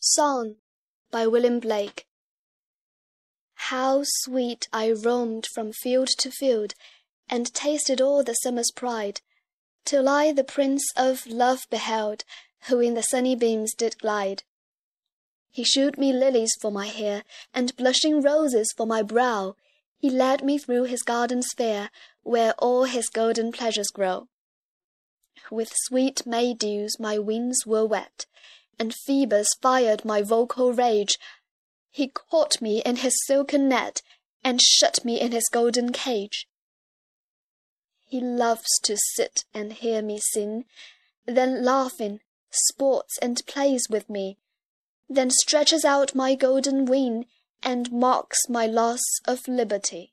Song by William Blake How sweet I roamed from field to field, And tasted all the summer's pride, Till I the Prince of Love beheld, Who in the sunny beams did glide. He shewed me lilies for my hair, And blushing roses for my brow; He led me through his gardens fair, Where all his golden pleasures grow. With sweet May dews my wings were wet and Phoebus fired my vocal rage. He caught me in his silken net, and shut me in his golden cage. He loves to sit and hear me sing, then laughing, sports and plays with me, then stretches out my golden wing, and mocks my loss of liberty.